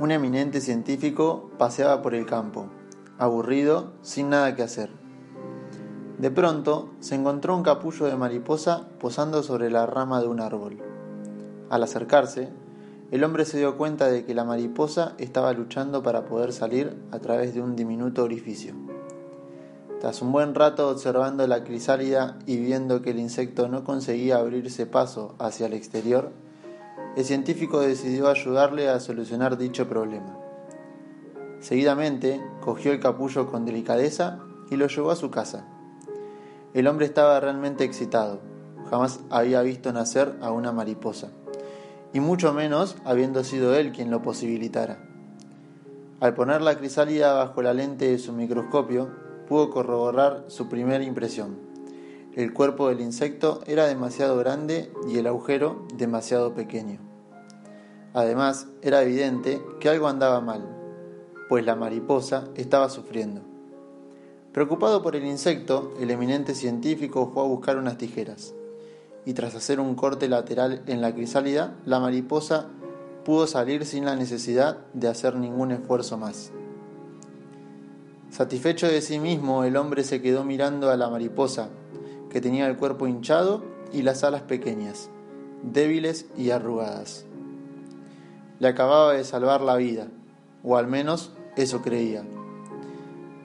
Un eminente científico paseaba por el campo, aburrido, sin nada que hacer. De pronto se encontró un capullo de mariposa posando sobre la rama de un árbol. Al acercarse, el hombre se dio cuenta de que la mariposa estaba luchando para poder salir a través de un diminuto orificio. Tras un buen rato observando la crisálida y viendo que el insecto no conseguía abrirse paso hacia el exterior, el científico decidió ayudarle a solucionar dicho problema. Seguidamente, cogió el capullo con delicadeza y lo llevó a su casa. El hombre estaba realmente excitado. Jamás había visto nacer a una mariposa, y mucho menos habiendo sido él quien lo posibilitara. Al poner la crisálida bajo la lente de su microscopio, pudo corroborar su primera impresión. El cuerpo del insecto era demasiado grande y el agujero demasiado pequeño. Además, era evidente que algo andaba mal, pues la mariposa estaba sufriendo. Preocupado por el insecto, el eminente científico fue a buscar unas tijeras, y tras hacer un corte lateral en la crisálida, la mariposa pudo salir sin la necesidad de hacer ningún esfuerzo más. Satisfecho de sí mismo, el hombre se quedó mirando a la mariposa, que tenía el cuerpo hinchado y las alas pequeñas, débiles y arrugadas. Le acababa de salvar la vida, o al menos eso creía.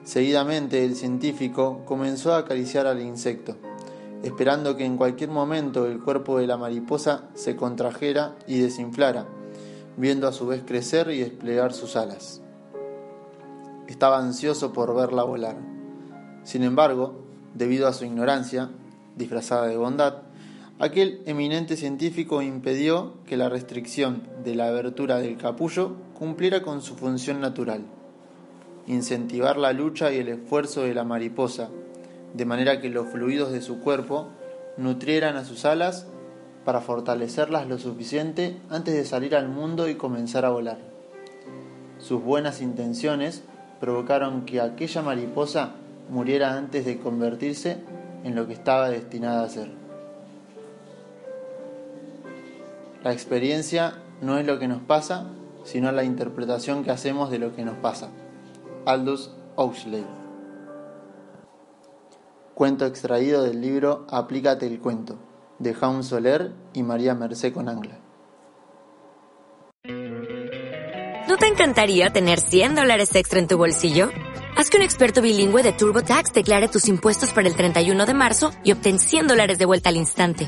Seguidamente el científico comenzó a acariciar al insecto, esperando que en cualquier momento el cuerpo de la mariposa se contrajera y desinflara, viendo a su vez crecer y desplegar sus alas. Estaba ansioso por verla volar. Sin embargo, debido a su ignorancia, disfrazada de bondad, aquel eminente científico impidió que la restricción de la abertura del capullo cumpliera con su función natural, incentivar la lucha y el esfuerzo de la mariposa, de manera que los fluidos de su cuerpo nutrieran a sus alas para fortalecerlas lo suficiente antes de salir al mundo y comenzar a volar. Sus buenas intenciones provocaron que aquella mariposa muriera antes de convertirse en lo que estaba destinada a ser. La experiencia no es lo que nos pasa, sino la interpretación que hacemos de lo que nos pasa. Aldous Huxley. Cuento extraído del libro Aplícate el cuento, de Jaun Soler y María Mercé Conangla. ¿No te encantaría tener 100 dólares extra en tu bolsillo? Haz que un experto bilingüe de TurboTax declare tus impuestos para el 31 de marzo y obtén 100 dólares de vuelta al instante.